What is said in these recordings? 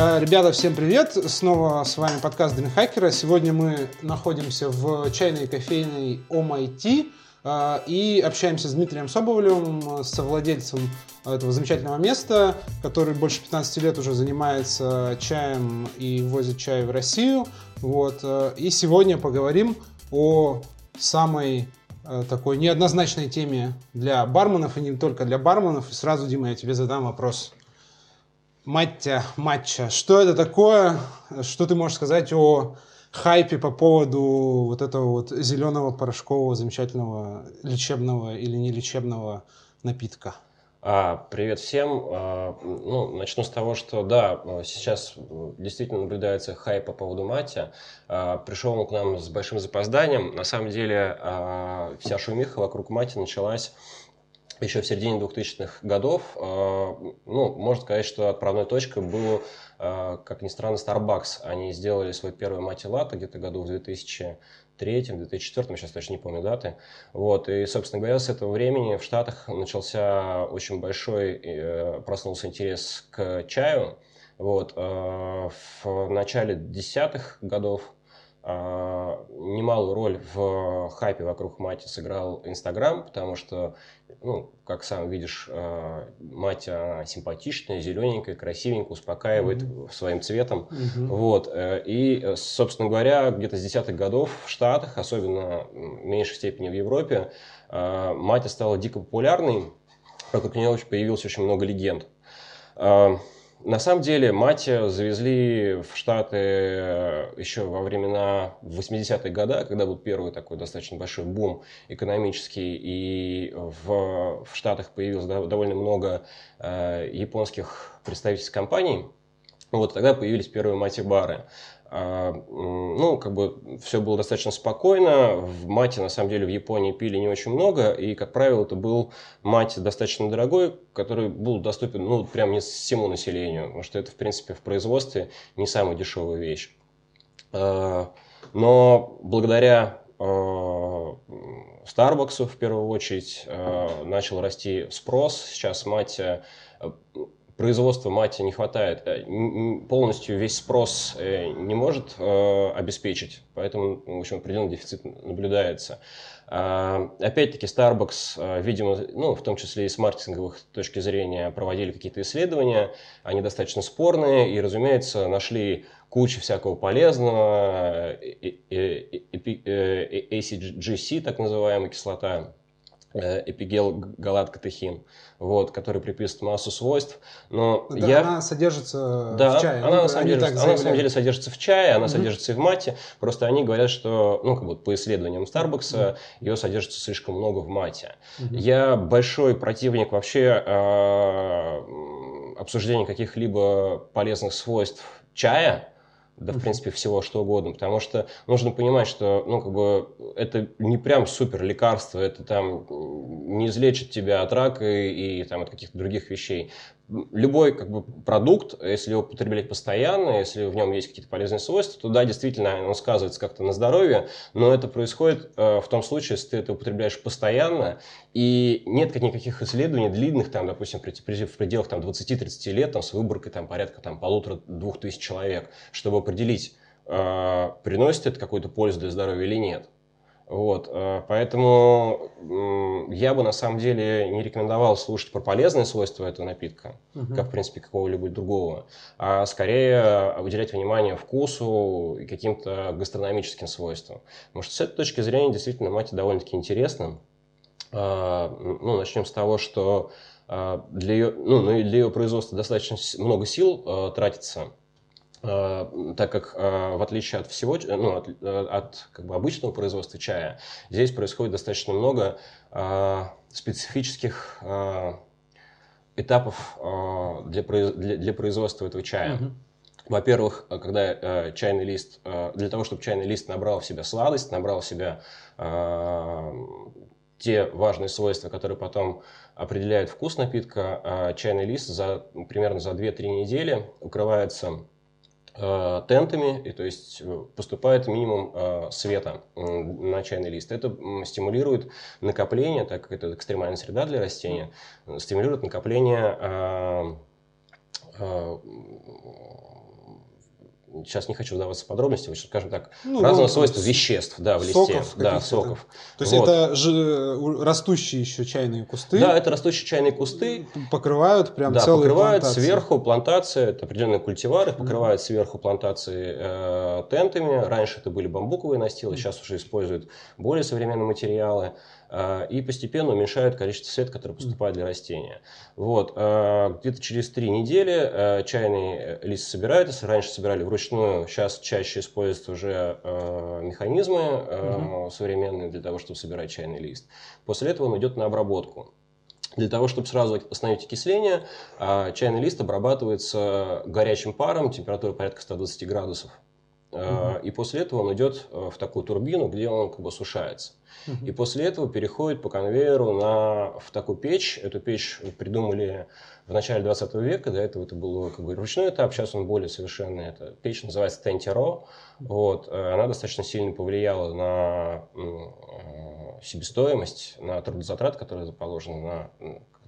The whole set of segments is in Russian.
Э, ребята, всем привет! Снова с вами подкаст Дринхакера. Сегодня мы находимся в чайной кофейной OMIT э, и общаемся с Дмитрием Соболевым, совладельцем этого замечательного места, который больше 15 лет уже занимается чаем и возит чай в Россию. Вот. Э, и сегодня поговорим о самой такой неоднозначной теме для барменов и не только для барменов. И сразу, Дима, я тебе задам вопрос. Маття, матча. Что это такое? Что ты можешь сказать о хайпе по поводу вот этого вот зеленого порошкового замечательного лечебного или не лечебного напитка? А, привет всем. А, ну, начну с того, что да, сейчас действительно наблюдается хайп по поводу мати. А, пришел он к нам с большим запозданием. На самом деле а, вся шумиха вокруг мати началась еще в середине 2000-х годов, э, ну, можно сказать, что отправной точкой был, э, как ни странно, Starbucks. Они сделали свой первый мати латте где-то году в 2003 2004 сейчас точно не помню даты. Вот, и, собственно говоря, с этого времени в Штатах начался очень большой, э, проснулся интерес к чаю. Вот, в начале десятых годов немалую роль в хайпе вокруг Мати сыграл Инстаграм, потому что, ну, как сам видишь, а, Матя симпатичная, зелененькая, красивенькая, успокаивает mm-hmm. своим цветом. Mm-hmm. Вот. Э, и, собственно говоря, где-то с десятых годов в Штатах, особенно в меньшей степени в Европе, а, Матя стала дико популярной, вокруг нее появилось очень много легенд. На самом деле, мать завезли в Штаты э, еще во времена 80-х годов, когда был первый такой достаточно большой бум экономический, и в, в Штатах появилось довольно много э, японских представительств компаний. Вот тогда появились первые мати-бары. А, ну, как бы все было достаточно спокойно. В мате, на самом деле, в Японии пили не очень много. И, как правило, это был мать достаточно дорогой, который был доступен, ну, прям не всему населению. Потому что это, в принципе, в производстве не самая дешевая вещь. А, но благодаря Starbucks в первую очередь начал расти спрос. Сейчас мать производства мати не хватает, э, полностью весь спрос э, не может э, обеспечить, поэтому, в общем, определенный дефицит наблюдается. А, опять-таки, Starbucks, видимо, ну, в том числе и с маркетинговых точки зрения, проводили какие-то исследования, они достаточно спорные, и, разумеется, нашли кучу всякого полезного, ACGC, так называемая кислота, эпигел галат-катехин, вот, который приписывает массу свойств. Но да, я... она содержится да, в чае. Она, ну, на самом деле, она на самом деле содержится в чае, она угу. содержится и в мате. Просто они говорят, что, ну, как бы по исследованиям Старбакса, угу. ее содержится слишком много в мате. Угу. Я большой противник вообще э, обсуждения каких-либо полезных свойств чая да, в принципе, всего что угодно, потому что нужно понимать, что, ну, как бы, это не прям супер лекарство, это там не излечит тебя от рака и, и там от каких-то других вещей любой как бы, продукт, если его потреблять постоянно, если в нем есть какие-то полезные свойства, то да, действительно, он сказывается как-то на здоровье, но это происходит э, в том случае, если ты это употребляешь постоянно, и нет никаких исследований длинных, там, допустим, в пределах там, 20-30 лет там, с выборкой там, порядка там, полутора-двух тысяч человек, чтобы определить, э, приносит это какую-то пользу для здоровья или нет. Вот, э, поэтому я бы на самом деле не рекомендовал слушать про полезные свойства этого напитка, угу. как в принципе какого-либо другого, а скорее уделять внимание вкусу и каким-то гастрономическим свойствам. Потому что с этой точки зрения действительно мать довольно-таки интересна. А, ну, начнем с того, что а, для ее, ну, для ее производства достаточно много сил э, тратится так как э, в отличие от всего, ну, от, э, от как бы обычного производства чая, здесь происходит достаточно много специфических этапов для, для, для производства этого чая. Угу. Во-первых, когда э, чайный лист, э, для того, чтобы чайный лист набрал в себя сладость, набрал в себя э, те важные свойства, которые потом определяют вкус напитка, э, чайный лист за, примерно за 2-3 недели укрывается Э, тентами, и то есть э, поступает минимум э, света на чайный лист. Это стимулирует накопление, так как это экстремальная среда для растения, стимулирует накопление сейчас не хочу вдаваться в подробности, скажем так, ну, разного ну, свойства веществ, да, в листе. Да, соков. Да. То есть вот. это же растущие еще чайные кусты? Да, это растущие чайные кусты. Покрывают прям да, целые покрывают плантации. сверху плантации, это определенные культивары, покрывают mm-hmm. сверху плантации э, тентами. Раньше это были бамбуковые настилы, mm-hmm. сейчас уже используют более современные материалы. А, и постепенно уменьшают количество света, который поступает для растения. Вот. А, где-то через три недели а, чайный э, лист собирается. Раньше собирали вручную, сейчас чаще используются уже механизмы угу. современные для того, чтобы собирать чайный лист. После этого он идет на обработку. Для того, чтобы сразу остановить окисление, чайный лист обрабатывается горячим паром, температура порядка 120 градусов. Угу. И после этого он идет в такую турбину, где он как бы сушается. И после этого переходит по конвейеру на, в такую печь. Эту печь придумали в начале 20 века. До этого это был как бы ручной этап, сейчас он более совершенный. Эта печь называется Тентеро. Вот. Э, она достаточно сильно повлияла на э, себестоимость, на трудозатрат, которые положены на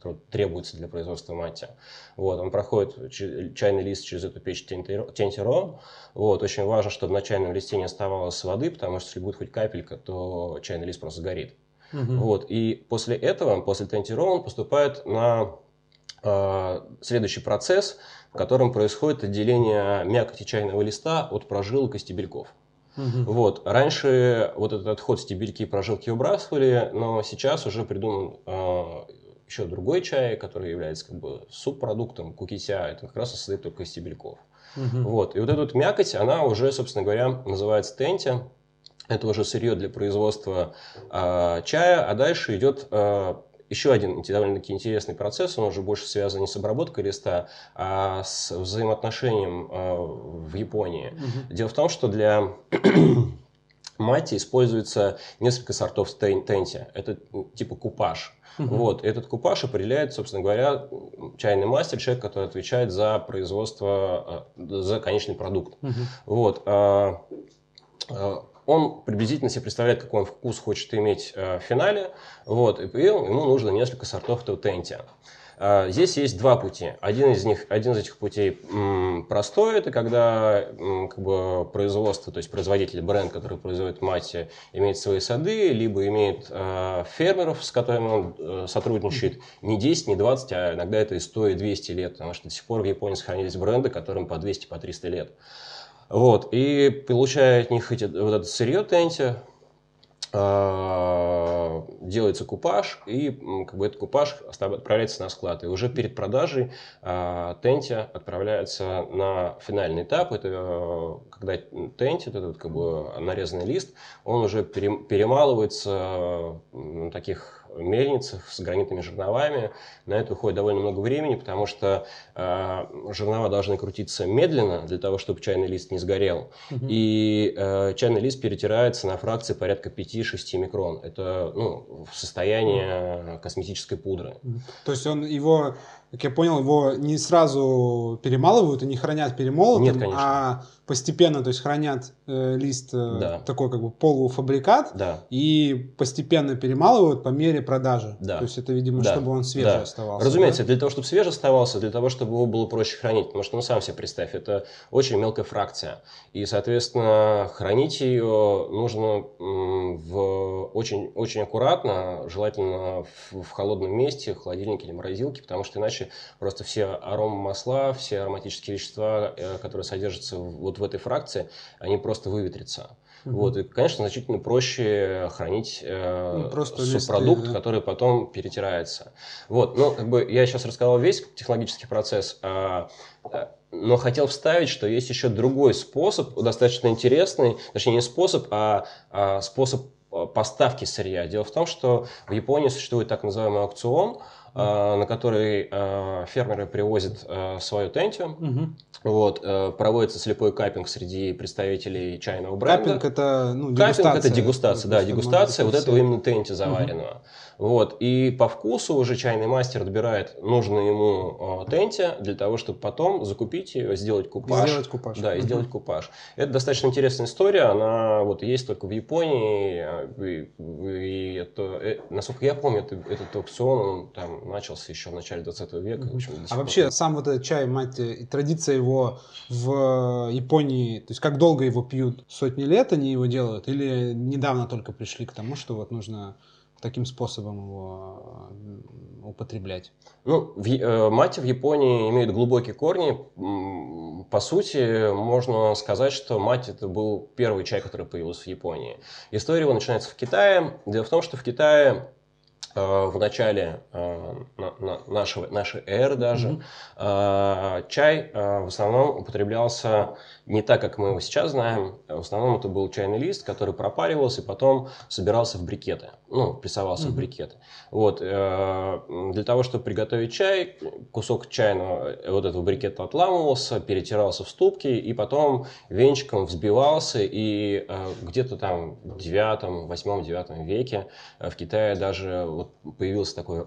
который требуется для производства мати. Вот, он проходит чайный лист через эту печь тентеро. Вот, очень важно, чтобы на чайном листе не оставалось воды, потому что если будет хоть капелька, то чайный лист просто сгорит. Угу. Вот, и после этого, после тентеро, он поступает на э, следующий процесс, в котором происходит отделение мякоти чайного листа от прожилок и стебельков. Угу. Вот. Раньше вот этот отход стебельки и прожилки выбрасывали, но сейчас уже придуман э, еще другой чай, который является как бы субпродуктом кукися, это как раз состоит только из стебельков. Угу. Вот. И вот эта вот мякоть, она уже, собственно говоря, называется тенти. Это уже сырье для производства э, чая, а дальше идет э, еще один довольно-таки интересный процесс, он уже больше связан не с обработкой листа, а с взаимоотношением э, в Японии. Угу. Дело в том, что для мати используется несколько сортов тенти. Это типа купаж. Угу. Вот, этот купаж определяет, собственно говоря, чайный мастер, человек, который отвечает за производство, э, за конечный продукт. Угу. Вот, а, а, он приблизительно себе представляет, какой он вкус хочет иметь э, в финале, вот, и ему нужно несколько сортов этого тентия. А, здесь есть два пути. Один из них, один из этих путей простой, это когда как бы производство, то есть производитель, бренд, который производит мати, имеет свои сады, либо имеет а, фермеров, с которыми он э, сотрудничает не 10, не 20, а иногда это и 100, и 200 лет, потому что до сих пор в Японии сохранились бренды, которым по 200, по 300 лет. Вот, и получая от них эти, вот это сырье тенти, делается купаж, и как бы этот купаж отправляется на склад. И уже перед продажей э, Тенти отправляется на финальный этап. Это э, когда Тенти, этот как бы нарезанный лист, он уже перемалывается таких мельницах с гранитными жерновами. На это уходит довольно много времени, потому что э, жернова должны крутиться медленно для того, чтобы чайный лист не сгорел. Угу. И э, чайный лист перетирается на фракции порядка 5-6 микрон. Это ну, в состоянии косметической пудры. То есть он его как я понял, его не сразу перемалывают и не хранят перемолотым, Нет, конечно. а постепенно, то есть хранят э, лист э, да. такой как бы полуфабрикат да. и постепенно перемалывают по мере продажи. Да. То есть это, видимо, да. чтобы он свежий да. оставался. Разумеется, да? для того, чтобы свежий оставался, для того, чтобы его было проще хранить, потому что, ну, сам себе представь, это очень мелкая фракция. И, соответственно, хранить ее нужно в очень, очень аккуратно, желательно в, в холодном месте, в холодильнике или морозилке, потому что иначе просто все аромамасла, все ароматические вещества, э, которые содержатся вот в этой фракции, они просто выветрятся. Угу. Вот, и, конечно, значительно проще хранить э, ну, просто субпродукт, листы, да? который потом перетирается. Вот, ну, как бы я сейчас рассказал весь технологический процесс, а, э, но хотел вставить, что есть еще другой способ, достаточно интересный, точнее не способ, а, а способ э, поставки сырья. Дело в том, что в Японии существует так называемый аукцион, Э, на который э, фермеры привозят э, свою тентию. Угу. Вот, проводится слепой капинг среди представителей чайного бренда. Капинг это ну, дегустация. Капинг это дегустация, да, дегустация вот этого именно тенти заваренного. Угу. Вот, и по вкусу уже чайный мастер отбирает нужный ему э, тенти для того, чтобы потом закупить ее, сделать купаж. Сделать купаж. Да, и сделать купаж. Это достаточно интересная история, она вот есть только в Японии, и, и это, насколько я помню, это, этот аукцион, он там начался еще в начале 20 века. Mm-hmm. Общем, а вообще сам вот этот чай, мать, традиция его в Японии, то есть как долго его пьют? Сотни лет они его делают? Или недавно только пришли к тому, что вот нужно таким способом его употреблять? Ну, в, э, мать в Японии имеет глубокие корни. По сути, можно сказать, что мать это был первый чай, который появился в Японии. История его начинается в Китае. Дело в том, что в Китае Э, в начале э, нашего, нашей эры даже, mm-hmm. чай в основном употреблялся не так, как мы его сейчас знаем. В основном это был чайный лист, который пропаривался и потом собирался в брикеты, ну, прессовался mm-hmm. в брикеты. Вот. Для того, чтобы приготовить чай, кусок чайного вот этого брикета отламывался, перетирался в ступки и потом венчиком взбивался. И где-то там в 9, 8, 9 веке в Китае даже вот появился такой,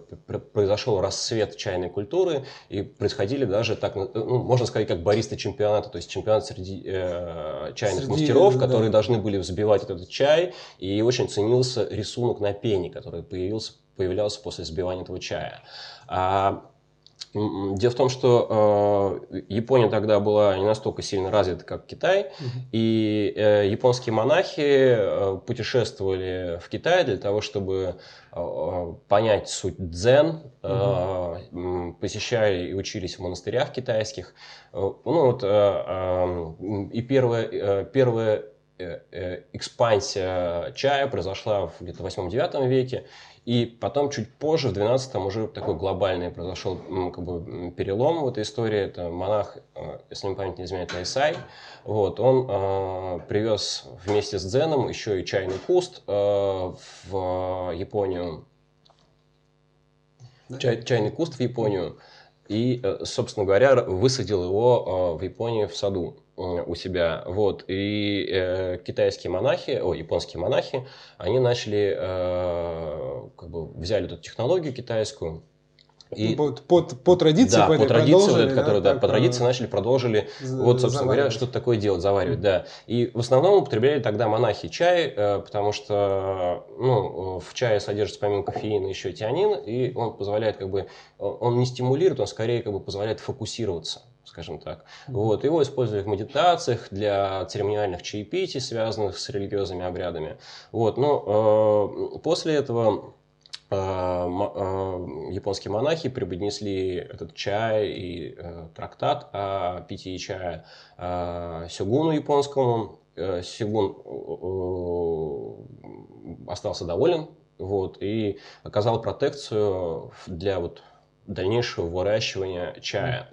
произошел рассвет чайной культуры, и происходили даже так, ну, можно сказать, как баристы чемпионата, то есть чемпионат среди э, чайных среди, мастеров, да. которые должны были взбивать этот чай, и очень ценился рисунок на пене, который появился, появлялся после взбивания этого чая. А Дело в том, что э, Япония тогда была не настолько сильно развита, как Китай, угу. и э, японские монахи э, путешествовали в Китай для того, чтобы э, понять суть дзен, угу. посещали и учились в монастырях китайских. Э, ну вот э, э, и первая, первая экспансия чая произошла в где-то 8-9 веке, и потом чуть позже, в 12-м, уже такой глобальный произошел как бы, перелом в этой истории. Это монах, э, если мне память не изменяет, Найсай. Вот, он э, привез вместе с Дзеном еще и чайный куст э, в Японию. Чай, чайный куст в Японию. И, э, собственно говоря, высадил его э, в Японии в саду у себя. Вот. И э, китайские монахи, о, японские монахи, они начали, э, как бы взяли эту технологию китайскую, и, по, по, по традиции, да, по, по традиции, вот это, которую, да, да, по традиции э, начали, продолжили, вот, собственно говоря, что-то такое делать, заваривать, да. И в основном употребляли тогда монахи чай, э, потому что, ну, в чае содержится помимо кофеина еще тианин, и он позволяет, как бы, он не стимулирует, он скорее, как бы, позволяет фокусироваться скажем так. Вот, его использовали в медитациях для церемониальных чаепитий, связанных с религиозными обрядами. Вот, но э, после этого э, э, японские монахи преподнесли этот чай и э, трактат о питье чая сёгуну японскому. Сёгун остался доволен вот, и оказал протекцию для вот, дальнейшего выращивания чая.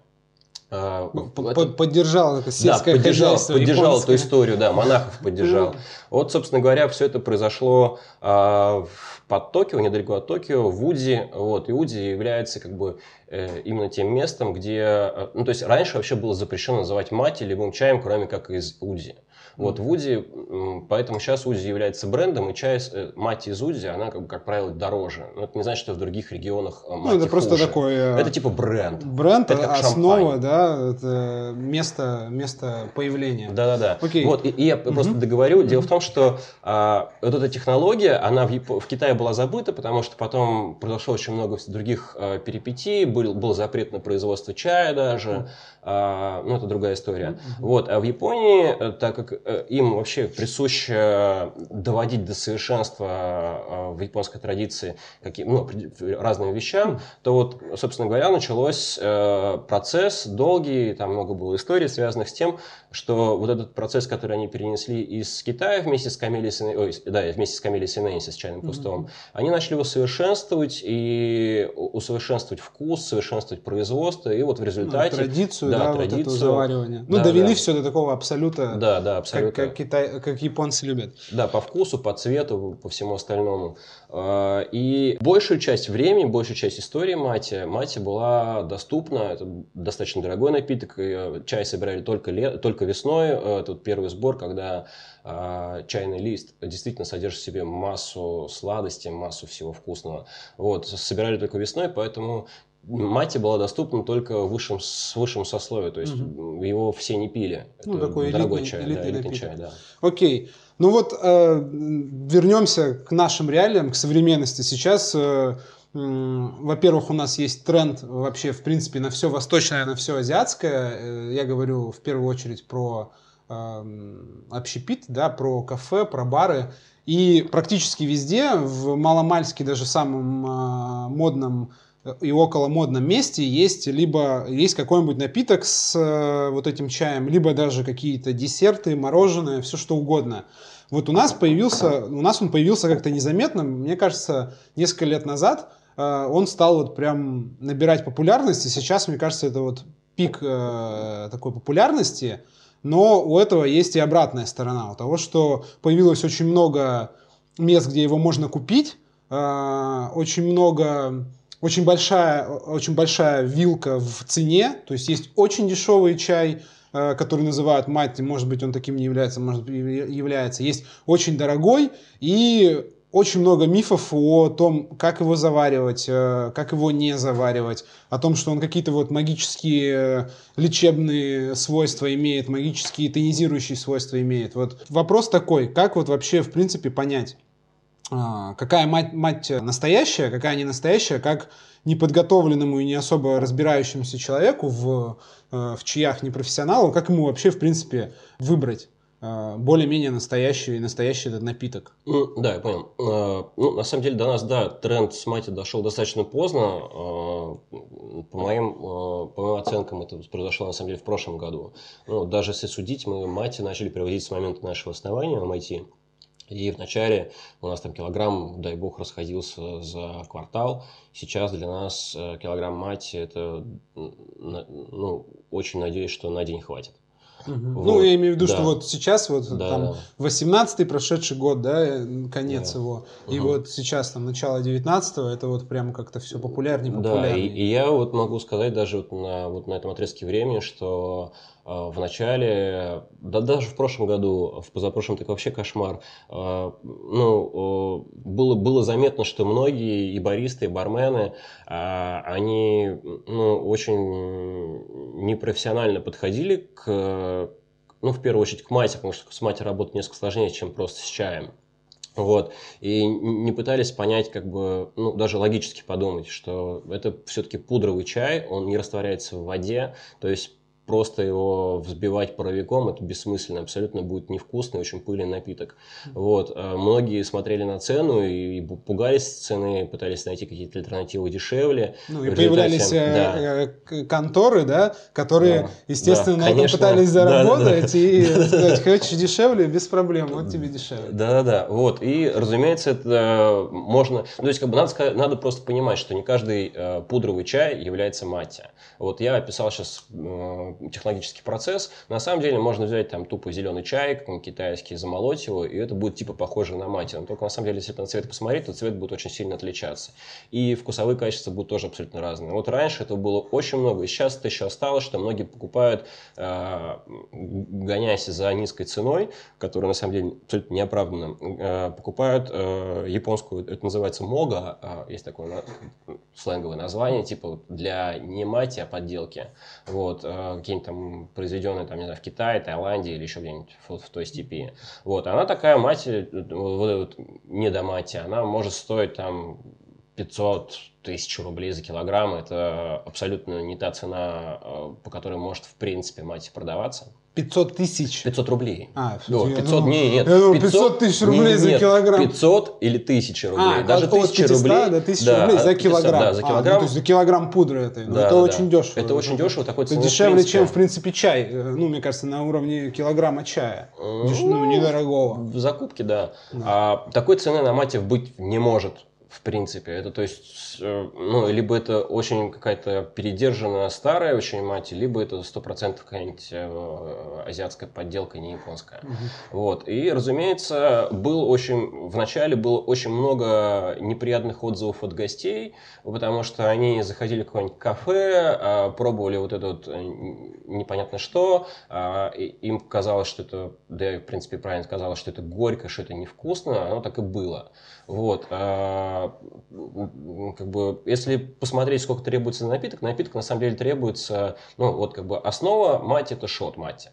А, ну, поддержал это сельское да, поддержал, хозяйство поддержал эту историю, да, монахов поддержал. Вот, собственно говоря, все это произошло э, под Токио, недалеко от Токио, в Уди. Вот, и Уди является как бы э, именно тем местом, где... Э, ну, то есть раньше вообще было запрещено называть мать любым чаем, кроме как из Уди. Вот в Уди, поэтому сейчас Уди является брендом, и чай, э, мать из Уди, она, как, как правило, дороже. Но это не значит, что в других регионах э, Ну, это просто хуже. такой... Э, это типа бренд. Бренд, это основа, шампань. да, это место, место появления. Да-да-да. Окей. Вот, и, и я угу. просто договорю. Дело в том, что а, вот эта технология, она в, в Китае была забыта, потому что потом произошло очень много других а, перипетий, был, был запрет на производство чая даже, а, ну, это другая история. Угу. Вот, а в Японии, так как им вообще присуще доводить до совершенства э, в японской традиции какие, ну, разным вещам, то вот, собственно говоря, началось э, процесс долгий, там много было историй, связанных с тем, что вот этот процесс, который они перенесли из Китая вместе с Камилей ой, да, вместе с Камилей Синенси, с чайным кустом, mm-hmm. они начали его совершенствовать и усовершенствовать вкус, совершенствовать производство, и вот в результате... Ну, традицию, да, да традицию, вот заваривания. Ну, да, довели да. все до такого абсолюта. Да, да, абсолютно как, как, Китай, как японцы любят. Да, по вкусу, по цвету, по всему остальному. А, и большую часть времени, большую часть истории мати, мати была доступна. Это достаточно дорогой напиток. Чай собирали только, лет, только весной. Э, вот первый сбор, когда а, чайный лист действительно содержит в себе массу сладостей, массу всего вкусного. Вот, собирали только весной, поэтому Мати была доступна только высшим, с высшим сословием, то есть угу. его все не пили. Ну, Это такой дорогой элитный, чай, элитный, да, элитный чай, да. Окей. Ну вот э, вернемся к нашим реалиям, к современности. Сейчас э, во-первых, у нас есть тренд вообще, в принципе, на все восточное, на все азиатское. Э, я говорю в первую очередь про э, общепит, да, про кафе, про бары. И практически везде, в маломальске даже самом э, модном и около модном месте есть либо есть какой-нибудь напиток с э, вот этим чаем, либо даже какие-то десерты, мороженое, все что угодно. Вот у нас появился, у нас он появился как-то незаметно, мне кажется, несколько лет назад э, он стал вот прям набирать популярность, и сейчас, мне кажется, это вот пик э, такой популярности, но у этого есть и обратная сторона, у того, что появилось очень много мест, где его можно купить, э, очень много очень большая, очень большая вилка в цене, то есть есть очень дешевый чай, Э, который называют мать, может быть, он таким не является, может быть, является. Есть очень дорогой и очень много мифов о том, как его заваривать, э, как его не заваривать, о том, что он какие-то вот магические э, лечебные свойства имеет, магические тонизирующие свойства имеет. Вот вопрос такой, как вот вообще в принципе понять, какая мать, мать настоящая, какая не настоящая, как неподготовленному и не особо разбирающемуся человеку в, э, в чаях непрофессионалу, как ему вообще, в принципе, выбрать э, более-менее настоящий, настоящий этот напиток. Да, я понял. Э, ну, на самом деле до нас, да, тренд с мати дошел достаточно поздно. По моим, по моим оценкам это произошло на самом деле в прошлом году. Ну, даже если судить, мы мати начали приводить с момента нашего основания MIT. И вначале у нас там килограмм, дай бог, расходился за квартал. Сейчас для нас э, килограмм мати это, ну, очень надеюсь, что на день хватит. Угу. Вот. Ну, я имею в виду, да. что вот сейчас вот да, там да. 18-й прошедший год, да, конец да. его, угу. и вот сейчас там начало 19-го, это вот прям как-то все популярнее, популярнее. Да, и, и я вот могу сказать даже вот на, вот на этом отрезке времени, что в начале, да даже в прошлом году, в позапрошлом так вообще кошмар, а, ну, было, было заметно, что многие и баристы, и бармены, они ну, очень непрофессионально подходили к, ну, в первую очередь к мате, потому что с мати работать несколько сложнее, чем просто с чаем. Вот. И не пытались понять, как бы, ну, даже логически подумать, что это все-таки пудровый чай, он не растворяется в воде, то есть просто его взбивать паровиком, это бессмысленно, абсолютно будет невкусный, очень пыльный напиток. Вот. А многие смотрели на цену и пугались цены, пытались найти какие-то альтернативы дешевле. Ну и появлялись да. Э, конторы, да, которые, да. естественно, да, на этом пытались заработать да, да, да. и сказать, хочешь дешевле, без проблем, вот тебе дешевле. Да-да-да, вот. И, разумеется, это можно... Ну, то есть, как бы надо, надо просто понимать, что не каждый э, пудровый чай является матья. Вот я описал сейчас э, технологический процесс. На самом деле можно взять там тупо зеленый чай, какой-нибудь китайский, замолоть его, и это будет типа похоже на мать. Но только на самом деле, если на цвет посмотреть, то цвет будет очень сильно отличаться. И вкусовые качества будут тоже абсолютно разные. Вот раньше этого было очень много, и сейчас это еще осталось, что многие покупают, э, гоняясь за низкой ценой, которая на самом деле абсолютно неоправданна, э, покупают э, японскую, это называется мога, есть такое сленговое название, типа для не мати, а подделки. Вот, какие-нибудь там произведенные, там, не знаю, в Китае, Таиланде или еще где-нибудь в, в той степи. Вот, она такая мать, э, вот, вот не до мати, она может стоить там 500 тысяч рублей за килограмм. Это абсолютно не та цена, э, по которой может в принципе мать продаваться. 500 тысяч? 500 рублей. А, ну, 500, не, нет. Я думал, 500 тысяч рублей нет, за килограмм. 500 или 1000 рублей. А, Даже от 1000 500 рублей. до 1000 да, рублей за килограмм. 500, да, за килограмм. А, ну, то есть за килограмм пудры это. Ну, да, это да, очень да. дешево. Это очень дешево. Такой это дешевле, чем, в принципе, чай. Э, ну, мне кажется, на уровне килограмма чая. Ну, ну недорогого. В закупке, да. да. А, такой цены на мате быть не может в принципе. Это то есть, э, ну, либо это очень какая-то передержанная старая очень мать, либо это сто процентов какая-нибудь э, азиатская подделка, не японская. Угу. Вот. И, разумеется, был очень, в начале было очень много неприятных отзывов от гостей, потому что они заходили в какое-нибудь кафе, а, пробовали вот это вот э, непонятно что, а, им казалось, что это, да, в принципе, правильно сказала, что это горько, что это невкусно, оно так и было. Вот. А, как бы, если посмотреть, сколько требуется на напиток, напиток на самом деле требуется, ну, вот как бы основа мать это шот мать.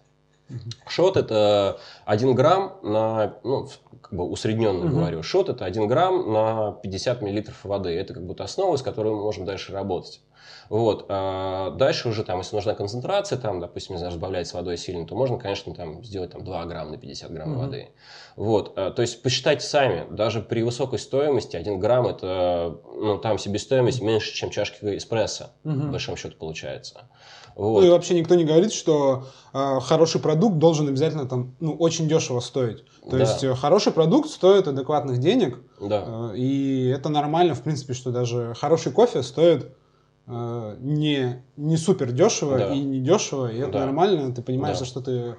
Шот это 1 грамм на, ну, как бы усредненно угу. говорю, шот это 1 грамм на 50 миллилитров воды. Это как будто основа, с которой мы можем дальше работать. Вот. А дальше уже, там, если нужна концентрация, там, допустим, не знаю, разбавлять с водой сильно, то можно, конечно, там, сделать там, 2 грамма на 50 грамм mm воды. Вот. А, то есть посчитайте сами, даже при высокой стоимости 1 грамм это, ну, там себестоимость меньше, чем чашка эспрессо, mm в большом счете получается. Вот. Ну и вообще никто не говорит, что э, хороший продукт должен обязательно там, ну, очень дешево стоить. То да. есть э, хороший продукт стоит адекватных денег. Да. Э, и это нормально, в принципе, что даже хороший кофе стоит не, не супер дешево да. и не дешево, и это да. нормально, ты понимаешь, да. за что ты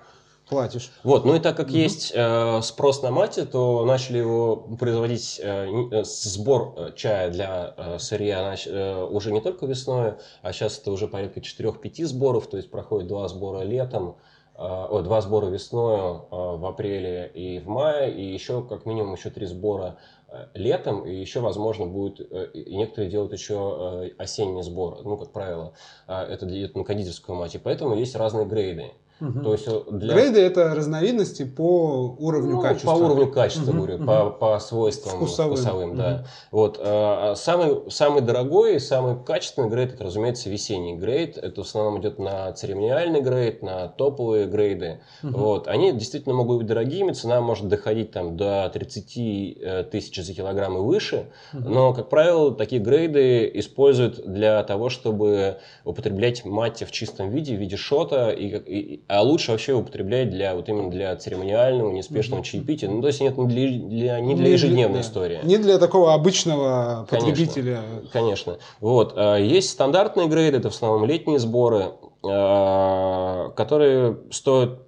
платишь. Вот, ну и так как угу. есть э, спрос на мате, то начали его производить э, э сбор э, чая для э, сырья нач, э, уже не только весной, а сейчас это уже порядка 4-5 сборов, то есть проходит два сбора летом, э, два сбора весной э, в апреле и в мае, и еще как минимум еще три сбора Э, летом, и еще, возможно, будет, э, и некоторые делают еще э, осенний сбор, ну, как правило, это идет на кондитерскую мать, и поэтому есть разные грейды. Угу. То есть для... Грейды это разновидности по уровню ну, качества. По уровню качества, угу, говорю, угу. По, по свойствам вкусовым, вкусовым угу. да. Вот, а, самый, самый дорогой и самый качественный грейд, это, разумеется, весенний грейд. Это в основном идет на церемониальный грейд, на топовые грейды. Угу. Вот, они действительно могут быть дорогими, цена может доходить там, до 30 э, тысяч за килограмм и выше. Угу. Но, как правило, такие грейды используют для того, чтобы употреблять мать в чистом виде, в виде шота и, и а лучше вообще употреблять для вот именно для церемониального, неспешного mm-hmm. чаепития. Ну, то есть нет, не для, для, не для ежедневной не, истории. Не для такого обычного потребителя. Конечно. конечно. Вот. А, есть стандартные грейды, это в основном летние сборы, а, которые стоят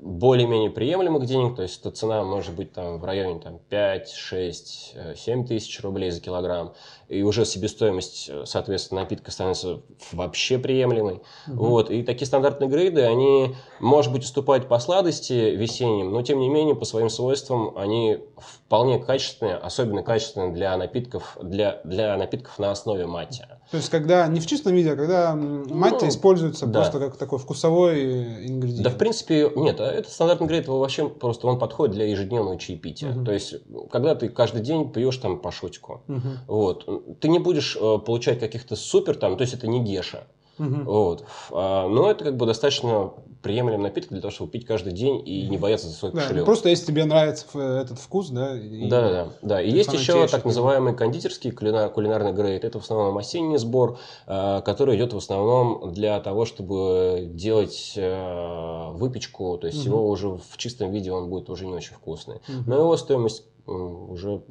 более-менее приемлемых денег, то есть эта цена может быть там в районе там, 5, 6, 7 тысяч рублей за килограмм, и уже себестоимость, соответственно, напитка становится вообще приемлемой. Угу. Вот, и такие стандартные грейды, они, может быть, уступают по сладости весенним, но тем не менее по своим свойствам они вполне качественные, особенно качественные для напитков, для, для напитков на основе мати. То есть, когда не в чистом виде, а когда мать ну, используется да. просто как такой вкусовой ингредиент. Да, в принципе, нет, а это стандартный грейд, вообще просто он подходит для ежедневного чаепития. Угу. То есть, когда ты каждый день пьешь там по шутику, угу. вот, ты не будешь э, получать каких-то супер там, то есть это не геша. Угу. Вот. А, но это как бы достаточно приемлемый напиток для того, чтобы пить каждый день и не бояться за свой да, кошелек. Просто если тебе нравится этот вкус, да. И да, да, да. И есть еще так называемый кондитерский кулинар, кулинарный грейд. Это в основном осенний сбор, а, который идет в основном для того, чтобы делать а, выпечку. То есть угу. его уже в чистом виде он будет уже не очень вкусный. Угу. Но его стоимость уже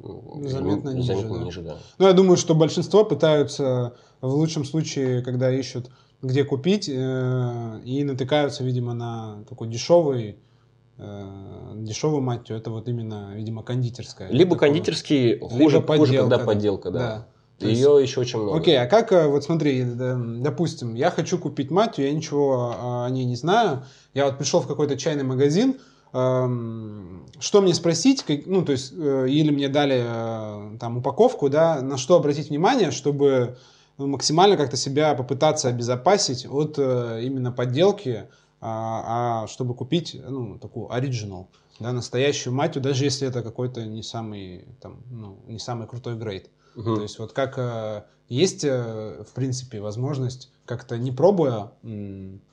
заметно, ниже, заметно да. ниже, да. Ну, я думаю, что большинство пытаются в лучшем случае, когда ищут, где купить, э, и натыкаются, видимо, на такой дешевый э, дешевую мать, это вот именно, видимо, кондитерская. Либо такое, кондитерский, хуже, либо подделка, хуже, когда подделка, да. да. Ее есть, еще очень много. Окей, а как, э, вот смотри, допустим, я хочу купить мать, я ничего о ней не знаю, я вот пришел в какой-то чайный магазин, что мне спросить, ну, то есть, э, или мне дали э, там упаковку, да, на что обратить внимание, чтобы ну, максимально как-то себя попытаться обезопасить от э, именно подделки, а, а чтобы купить, ну, такую оригинал, да, настоящую матью, даже если это какой-то не самый, там, ну, не самый крутой грейд. Угу. То есть вот как есть, в принципе, возможность как-то не пробуя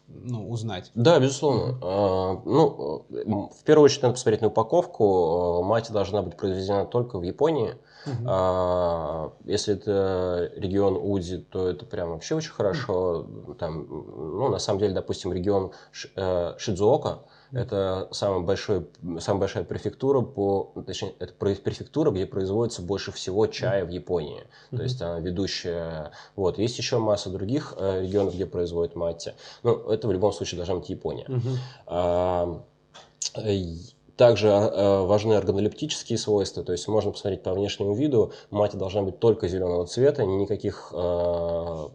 ну, узнать. Да, безусловно. Mm-hmm. Ну, в первую очередь надо посмотреть на упаковку. Мать должна быть произведена только в Японии. Mm-hmm. А, если это регион Уди, то это прям вообще очень хорошо. Mm-hmm. Там, ну, на самом деле, допустим, регион э, Шидзуока, это самая, большой, самая большая префектура, по, точнее, это префектура, где производится больше всего чая в Японии. То есть она ведущая. Вот. Есть еще масса других э, регионов, где производят матти. Но это в любом случае должна быть Япония. А, также э, важны органолептические свойства, то есть можно посмотреть по внешнему виду, мать должна быть только зеленого цвета, никаких э,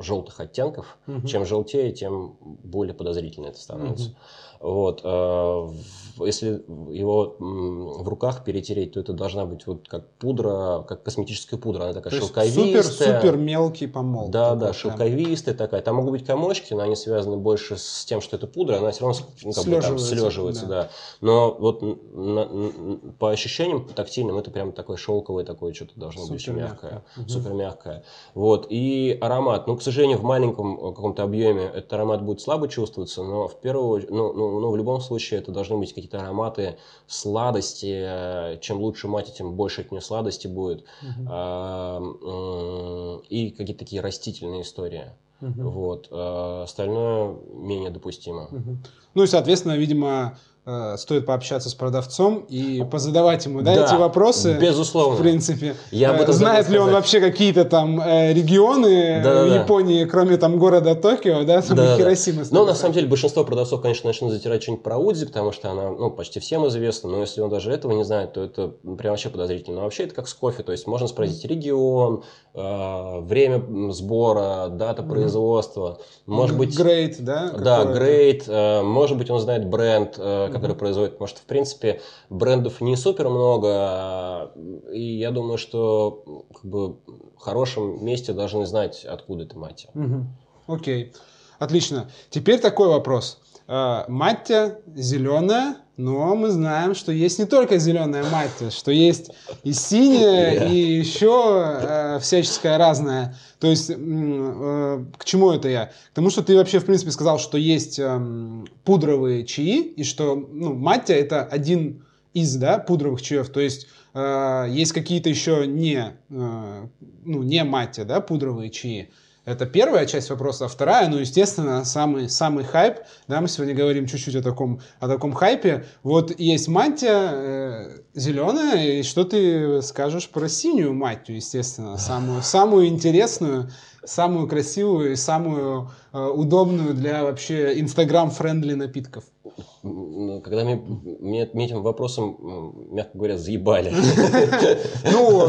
желтых оттенков. Угу. Чем желтее, тем более подозрительно это становится. Угу. Вот, э, если его в руках перетереть, то это должна быть вот как пудра, как косметическая пудра, она такая то шелковистая. Супер, супер мелкий помол. Да, да, шелковистая такая. Там могут быть комочки, но они связаны больше с тем, что это пудра, она все равно ну, как слеживается, бы, там, слеживается, да. да. Но вот на, на, по ощущениям тактильным это прям такое шелковое такое что-то должно супер быть мягкое, угу. супер мягкое. Вот и аромат, ну к сожалению в маленьком каком-то объеме этот аромат будет слабо чувствоваться, но в первую, ну, ну но, в любом случае это должны быть какие-то ароматы сладости. Чем лучше мать, тем больше от нее сладости будет. Угу. И какие-то такие растительные истории. Угу. Вот. А остальное менее допустимо. Угу. Ну и, соответственно, видимо, стоит пообщаться с продавцом и позадавать ему да, да, эти вопросы. Безусловно. В принципе. Я об этом Знает ли он вообще какие-то там э, регионы да, в да, Японии, кроме там города Токио, да, там да, Хиросимы. Да. Ну, на самом деле, большинство продавцов, конечно, начнут затирать что-нибудь про Удзи, потому что она, ну, почти всем известна, но если он даже этого не знает, то это прям вообще подозрительно. Но вообще это как с кофе, то есть можно спросить регион, э, время сбора, дата mm-hmm. производства, может быть... Грейд, да? Да, грейд, э, может быть он знает бренд, э, который mm-hmm. производит. Потому что, в принципе, брендов не супер много, и я думаю, что как бы, в хорошем месте должны знать, откуда это мать. Окей, отлично. теперь такой вопрос. А, маття зеленая, но мы знаем, что есть не только зеленая маття, что есть и синяя, yeah. и еще э, всяческая разная. То есть, э, к чему это я? К тому, что ты вообще, в принципе, сказал, что есть э, пудровые чаи, и что ну, маття это один из да, пудровых чаев. То есть, э, есть какие-то еще не, э, ну, не маття, да, пудровые чаи. Это первая часть вопроса. А вторая, ну, естественно, самый, самый хайп. Да, мы сегодня говорим чуть-чуть о таком, о таком хайпе. Вот есть мантия э, зеленая, и что ты скажешь про синюю мантию, естественно, самую, самую интересную, самую красивую и самую э, удобную для вообще инстаграм-френдли напитков? Когда мне, мне этим вопросом, мягко говоря, заебали. Ну,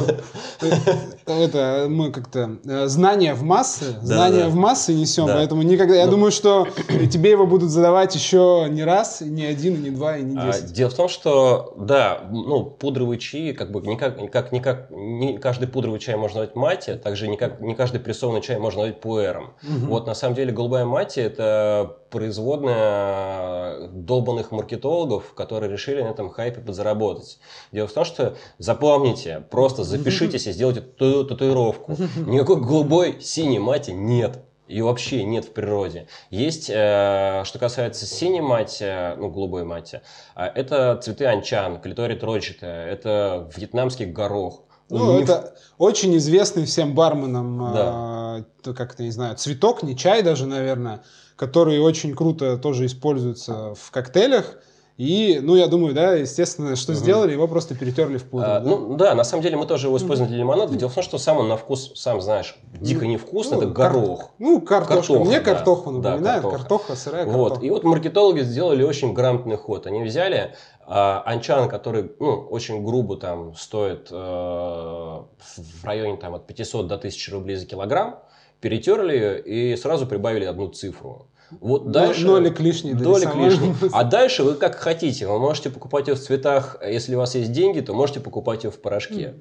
это мы как-то э, знания в массы, знания в массы несем, поэтому никогда, я думаю, что тебе его будут задавать еще не раз, не один, не два, и не а, десять. Дело в том, что, да, ну, пудровые чаи, как бы, никак, никак, никак, не каждый пудровый чай можно назвать мате, также никак, не каждый прессованный чай можно назвать пуэром. Вот, на самом деле, голубая мати – это производная долбанных маркетологов, которые решили на этом хайпе подзаработать. Дело в том, что запомните, просто запишитесь и сделайте ту татуировку. Никакой голубой синей мати нет. Ее вообще нет в природе. Есть, э, что касается синей мати, ну, голубой мати, э, это цветы анчан, клиторит рочатая, это вьетнамский горох. Ну, Ниф... это очень известный всем барменам, да. э, как-то, не знаю, цветок, не чай даже, наверное который очень круто тоже используется в коктейлях. И, ну, я думаю, да, естественно, что угу. сделали, его просто перетерли в пудру. А, да? Ну, да, на самом деле мы тоже его используем для лимонада. Дело в том, что сам он на вкус, сам знаешь, дико ну, невкусный, ну, это горох. Кар... Ну, картошка. картоха. Мне да. картоху напоминает, да, картоха. картоха, сырая картоха. Вот, и вот маркетологи сделали очень грамотный ход. Они взяли а, анчан, который, ну, очень грубо там стоит э, в районе там от 500 до 1000 рублей за килограмм, перетерли ее и сразу прибавили одну цифру. Вот дальше... Нолик лишний. Нолик лишний. А дальше вы как хотите. Вы можете покупать ее в цветах, если у вас есть деньги, то можете покупать ее в порошке.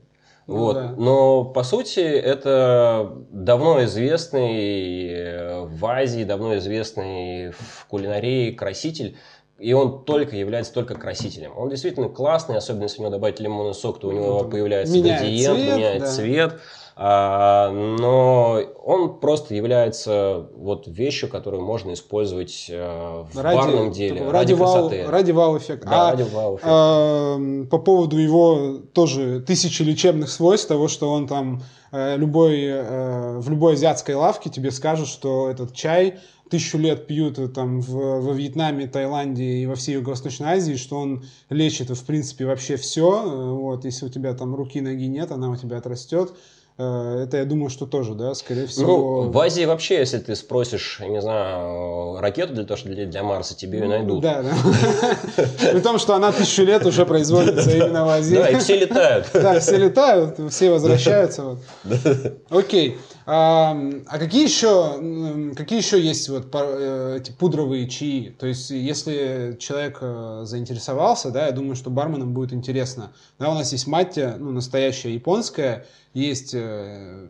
Ну, вот. Да. Но по сути это давно известный в Азии, давно известный в кулинарии краситель. И он только является только красителем. Он действительно классный, особенно если в него добавить лимонный сок, то у него ну, появляется меняет цвет, меняет да. цвет. А, но он просто является вот вещью, которую можно использовать э, в ради, барном деле ради, ради красоты. Вау, ради вау-эффекта. Да, а, ради вау-эффекта. А, по поводу его тоже тысячи лечебных свойств, того, что он там э, любой, э, в любой азиатской лавке тебе скажут, что этот чай тысячу лет пьют там в, во Вьетнаме, Таиланде и во всей Юго-Восточной Азии, что он лечит, в принципе, вообще все. Вот, если у тебя там руки, ноги нет, она у тебя отрастет. Э, это, я думаю, что тоже, да, скорее всего. Ну, в Азии вообще, если ты спросишь, не знаю, ракету для того, что для, для Марса, тебе ее ну, найдут. Да, да. При том, что она тысячу лет уже производится именно в Азии. Да, и все летают. Да, все летают, все возвращаются. Окей. А, какие еще, какие еще есть вот э, эти пудровые чаи? То есть, если человек э, заинтересовался, да, я думаю, что барменам будет интересно. Да, у нас есть маття, ну, настоящая японская, есть э,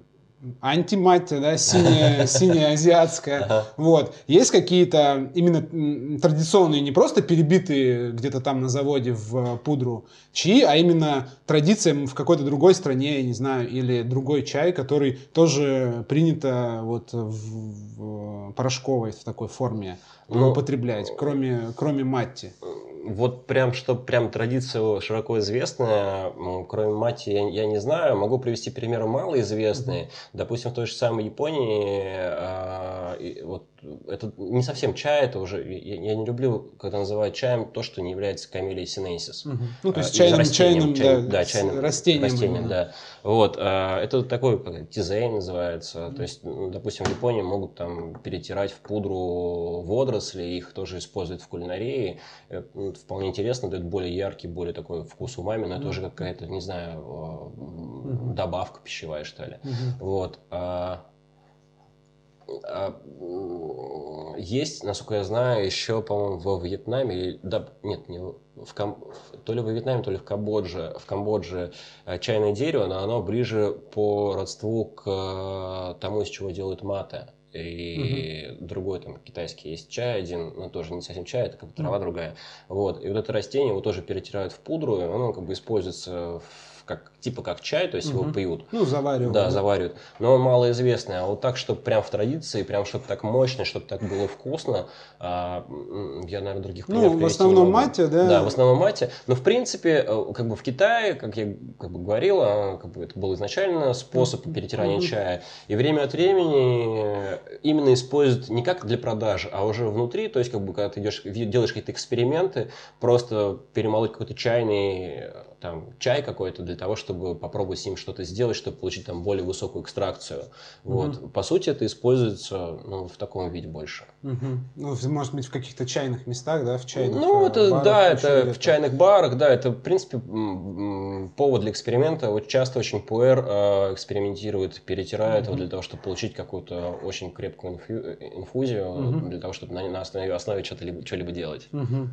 антиматия, да, синяя, синяя азиатская. Ага. Вот. Есть какие-то именно традиционные, не просто перебитые где-то там на заводе в пудру чаи, а именно традиция в какой-то другой стране, я не знаю, или другой чай, который тоже принято вот в, в порошковой в такой форме ну, употреблять, кроме, кроме матти вот прям, что прям традиция широко известная, кроме мати, я, я не знаю. Могу привести примеры малоизвестные. Mm-hmm. Допустим, в той же самой Японии, э, вот это не совсем чай, это уже, я, я не люблю, когда называют чаем то, что не является камелией синенсис. Угу. Ну, то есть а, чайным, растением, чайным, да, да, чайным растением. растением да. Вот, а, это такой, как тизей называется, то есть, ну, допустим, в Японии могут там перетирать в пудру водоросли, их тоже используют в кулинарии, ну, вполне интересно, дает более яркий, более такой вкус умами, но это уже какая-то, не знаю, угу. добавка пищевая, что ли. Угу. Вот. А, а, есть, насколько я знаю, еще, по-моему, во Вьетнаме, да, нет, не в Кам... то ли во Вьетнаме, то ли в Камбодже, в Камбодже э, чайное дерево, но оно ближе по родству к э, тому, из чего делают маты. И угу. другой там китайский есть чай один, но тоже не совсем чай, это как бы трава угу. другая. Вот. И вот это растение его тоже перетирают в пудру, и оно как бы используется в как, типа как чай, то есть угу. его пьют. Ну, заваривают. Да, заваривают. Но он малоизвестный. А вот так, чтобы прям в традиции, прям чтобы так мощно, чтобы так было вкусно, а, я, наверное, других Ну, в основном мате, да? Да, в основном мате. Но, в принципе, э, как бы в Китае, как я как бы говорил, а, как бы это был изначально способ перетирания угу. чая. И время от времени именно используют не как для продажи, а уже внутри, то есть, как бы, когда ты идешь, делаешь какие-то эксперименты, просто перемолоть какой-то чайный там чай какой-то для того, чтобы попробовать с ним что-то сделать, чтобы получить там более высокую экстракцию. Вот. Угу. По сути, это используется ну, в таком виде больше. Угу. Ну, может быть, в каких-то чайных местах, да, в чайных Ну, это, э, барах, да, это в чайных барах, да, это, в принципе, повод для эксперимента. Вот часто очень пуэр э, экспериментирует, перетирает угу. его для того, чтобы получить какую-то очень крепкую инфу инфузию, угу. для того, чтобы на, на основе, основе что-либо, что-либо делать. Угу.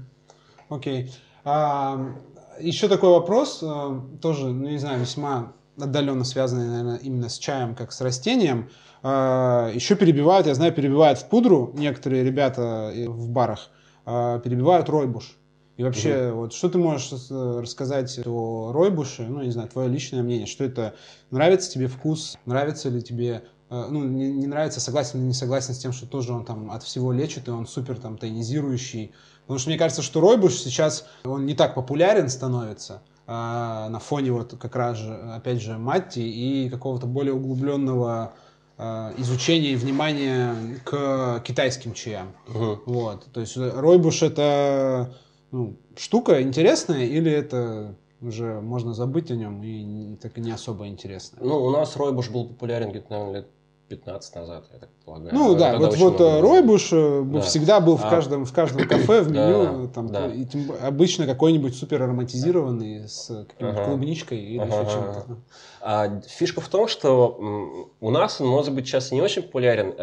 Окей. А, еще такой вопрос, э, тоже, ну не знаю, весьма отдаленно связанный, наверное, именно с чаем, как с растением. Э, еще перебивают, я знаю, перебивают в пудру некоторые ребята в барах, э, перебивают ройбуш. И вообще, угу. вот что ты можешь рассказать о ройбуше, ну, не знаю, твое личное мнение, что это, нравится тебе вкус, нравится ли тебе ну, не, не нравится, согласен или не согласен с тем, что тоже он там от всего лечит, и он супер там тонизирующий, Потому что мне кажется, что Ройбуш сейчас, он не так популярен становится а, на фоне вот как раз же, опять же, Матти и какого-то более углубленного а, изучения и внимания к китайским чаям. Угу. Вот. То есть Ройбуш это ну, штука интересная или это уже можно забыть о нем и так и не особо интересно? Ну, у нас Ройбуш был популярен где-то, наверное, лет 15 назад, я так полагаю. Ну а да, вот, вот э, Ройбуш э, да. всегда был в, а... каждом, в каждом кафе, в меню, там, да. и тем, обычно какой-нибудь супер ароматизированный с какой-нибудь ага. клубничкой или ага. еще чем-то. А, фишка в том, что у нас он, может быть, сейчас не очень популярен,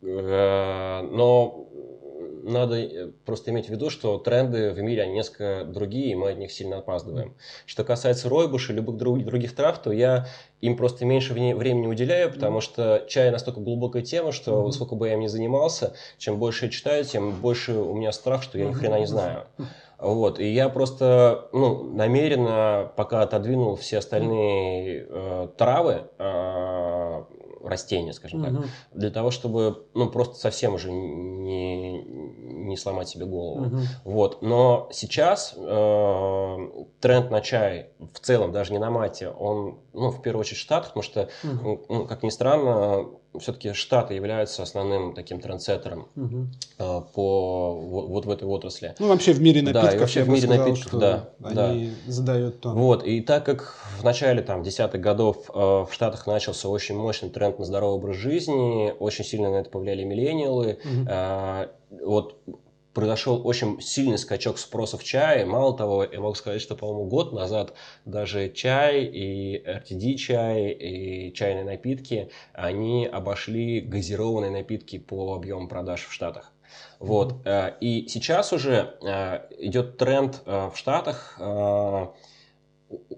но надо э, просто иметь в виду, что тренды в мире, они несколько другие, и мы от них сильно опаздываем. Что касается ройбуша и любых других трав, то я им просто меньше времени уделяю, потому что чай настолько глубокая тема, что mm-hmm. сколько бы я им ни занимался, чем больше я читаю, тем больше у меня страх, что я ни хрена не знаю. Вот, и я просто ну, намеренно пока отодвинул все остальные э, травы, э, растения, скажем угу. так, для того, чтобы, ну, просто совсем уже не, не сломать себе голову. Угу. Вот. Но сейчас э, тренд на чай в целом, даже не на мате, он, ну, в первую очередь в Штатах, потому что, угу. ну, как ни странно, все-таки Штаты являются основным таким трендсеттером угу. по вот, вот в этой отрасли. Ну, вообще в мире напитков. Да, и вообще в мире сказал, напитков, да. Они да. задают тон. Вот, и так как в начале там, десятых годов э, в Штатах начался очень мощный тренд на здоровый образ жизни, очень сильно на это повлияли миллениалы, угу. э, вот произошел очень сильный скачок спроса в чае. Мало того, я могу сказать, что, по-моему, год назад даже чай и RTD чай и чайные напитки, они обошли газированные напитки по объему продаж в Штатах. Вот. Mm-hmm. И сейчас уже э, идет тренд э, в Штатах,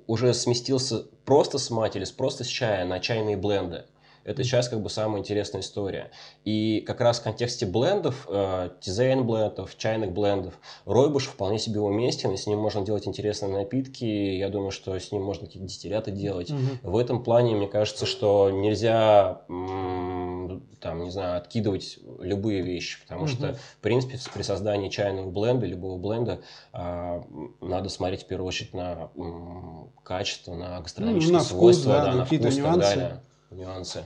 уже сместился просто с мать или просто с чая на чайные бленды. Это сейчас как бы самая интересная история. И как раз в контексте блендов, э, дизайн-блендов, чайных блендов, ройбуш вполне себе уместен, и с ним можно делать интересные напитки. Я думаю, что с ним можно какие-то дистилляты делать. Угу. В этом плане, мне кажется, что нельзя там, не знаю, откидывать любые вещи, потому угу. что, в принципе, при создании чайного бленда, любого бленда, э, надо смотреть в первую очередь на качество, на гастрономические ну, на свойства, вкус, да, да, на вкус и так далее нюансы.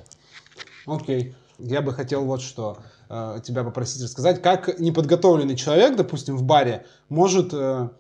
Окей. Я бы хотел вот что э, тебя попросить рассказать, как неподготовленный человек, допустим, в баре, может, э,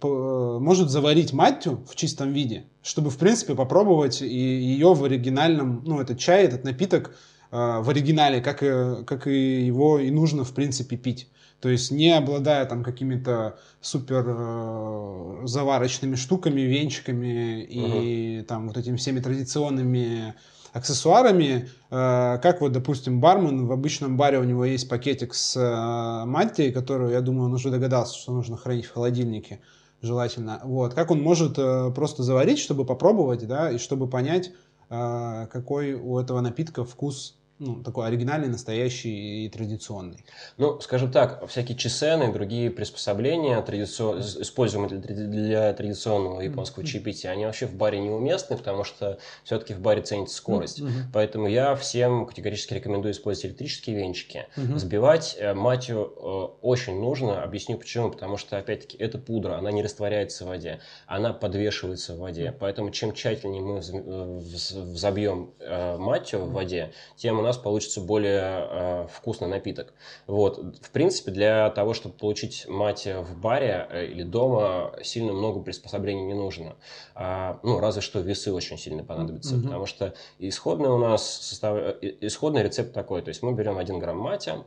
по, э, может заварить маттю в чистом виде, чтобы, в принципе, попробовать и ее в оригинальном, ну, этот чай, этот напиток э, в оригинале, как, и, как и его и нужно, в принципе, пить. То есть не обладая там какими-то супер э, заварочными штуками, венчиками и uh-huh. там вот этими всеми традиционными аксессуарами, э, как вот, допустим, бармен, в обычном баре у него есть пакетик с э, мантией, которую, я думаю, он уже догадался, что нужно хранить в холодильнике, желательно. Вот, как он может э, просто заварить, чтобы попробовать, да, и чтобы понять, какой у этого напитка вкус ну, такой оригинальный, настоящий и традиционный. Ну, скажем так, всякие чесены другие приспособления, традицион... используемые для, для традиционного японского чаепития, они вообще в баре неуместны, потому что все-таки в баре ценится скорость. Mm-hmm. Поэтому я всем категорически рекомендую использовать электрические венчики. Mm-hmm. Сбивать э, матью э, очень нужно. Объясню почему. Потому что, опять-таки, это пудра, она не растворяется в воде, она подвешивается в воде. Поэтому чем тщательнее мы взобьем э, матью в воде, тем нас получится более э, вкусный напиток. Вот. В принципе, для того, чтобы получить мать в баре э, или дома, сильно много приспособлений не нужно. А, ну, разве что весы очень сильно понадобятся, mm-hmm. потому что исходный у нас состав... Э, исходный рецепт такой, то есть мы берем 1 грамм матя,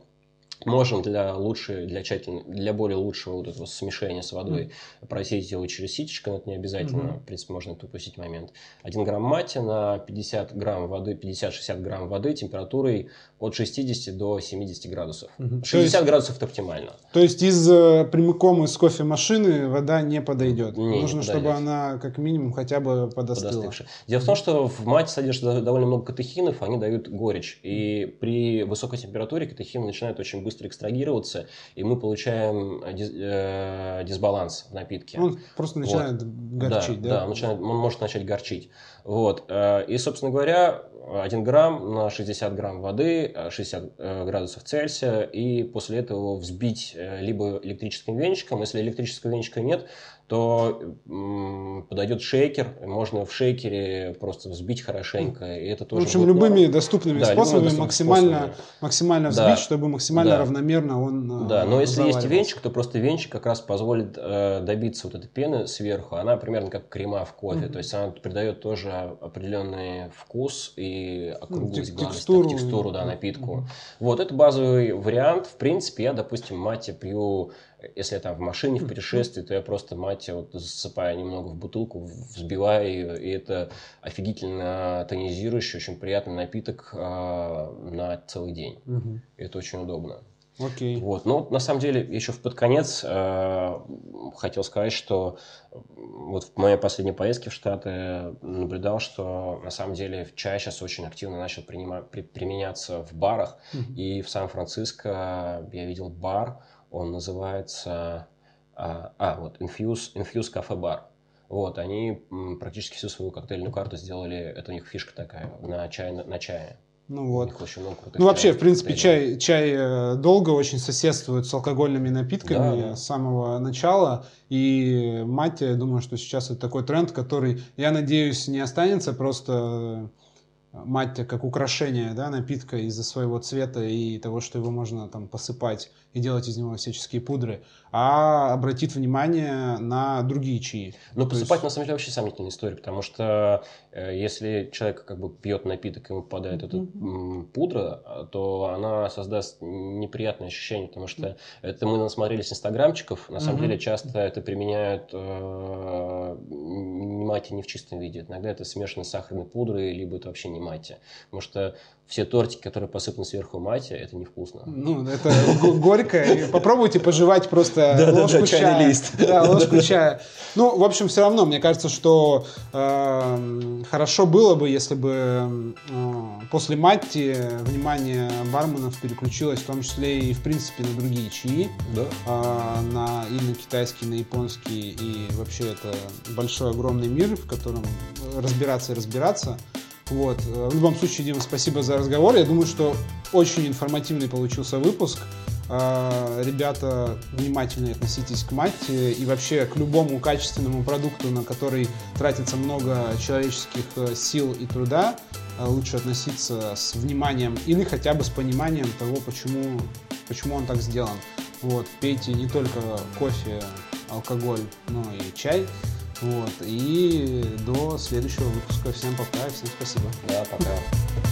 Можем для лучшей, для тщательно, для более лучшего вот этого смешения с водой mm. просеять его через ситечко, но это не обязательно, mm-hmm. в принципе, можно это упустить момент. 1 грамм мати на 50 грамм воды, 50-60 грамм воды температурой от 60 до 70 градусов. Mm-hmm. 60 есть, градусов это оптимально. То есть из э, прямиком из кофемашины вода не подойдет? Не, Нужно, не чтобы она как минимум хотя бы подостыла. Подостывшая. Дело в том, что в мате содержится довольно много катехинов, они дают горечь. И при высокой температуре катехины начинают очень быстро экстрагироваться, и мы получаем э, дис, э, дисбаланс в напитке. Он просто начинает вот. горчить, да? Да, он, начинает, он может начать горчить. Вот. Э, и, собственно говоря, 1 грамм на 60 грамм воды, 60 э, градусов Цельсия, и после этого взбить либо электрическим венчиком, если электрического венчика нет, то подойдет шейкер, можно в шейкере просто взбить хорошенько, и это тоже. В общем, любыми норм. доступными да, способами любыми максимально, способами. максимально взбить, да. чтобы максимально да. равномерно он. Э, да, но если есть венчик, то просто венчик как раз позволит э, добиться вот этой пены сверху. Она примерно как крема в кофе, mm-hmm. то есть она придает тоже определенный вкус и округлость, ну, текстуру, так, текстуру да, напитку. Mm-hmm. Вот это базовый вариант. В принципе, я, допустим, мате пью если я там в машине, в путешествии, то я просто мать вот засыпаю немного в бутылку, взбиваю ее, и это офигительно тонизирующий, очень приятный напиток э, на целый день. Угу. Это очень удобно. Окей. Вот. Но на самом деле еще в под конец э, хотел сказать, что вот в моей последней поездке в Штаты наблюдал, что на самом деле чай сейчас очень активно начал принимать, при, применяться в барах. Mm-hmm. И в Сан-Франциско я видел бар, он называется... А, а вот, Infuse, Infuse Cafe Bar. Вот, они практически всю свою коктейльную карту сделали, это у них фишка такая, на чай, на, на чае. Ну вот. Ну вообще, в принципе, чай, чай э, долго очень соседствует с алкогольными напитками да, да. с самого начала. И мать, я думаю, что сейчас это такой тренд, который, я надеюсь, не останется просто мать как украшение да, напитка из-за своего цвета и того, что его можно там посыпать и делать из него всяческие пудры, а обратит внимание на другие чаи. Ну, посыпать есть... на самом деле вообще сомнительная история, потому что э, если человек как бы пьет напиток и ему попадает эта mm-hmm. пудра, то она создаст неприятное ощущение, потому что это мы насмотрелись инстаграмчиков, на самом mm-hmm. деле часто это применяют э, мать не в чистом виде, иногда это смешано с сахарной пудрой, либо это вообще не мать. Потому что все тортики, которые посыпаны сверху мати, это невкусно. Ну, это горько. Попробуйте пожевать просто ложку чая. Да, ложку чая. Ну, в общем, все равно, мне кажется, что э, хорошо было бы, если бы э, после мати внимание барменов переключилось в том числе и, в принципе, на другие чаи. Да. Э, на, и на китайский, на японский. И вообще это большой, огромный мир, в котором разбираться и разбираться. Вот. В любом случае, Дима, спасибо за разговор. Я думаю, что очень информативный получился выпуск. А, ребята, внимательно относитесь к мате и вообще к любому качественному продукту, на который тратится много человеческих э, сил и труда, а, лучше относиться с вниманием или хотя бы с пониманием того, почему, почему он так сделан. Вот, пейте не только кофе, алкоголь, но и чай. Вот. И до следующего выпуска. Всем пока всем спасибо. Да, пока.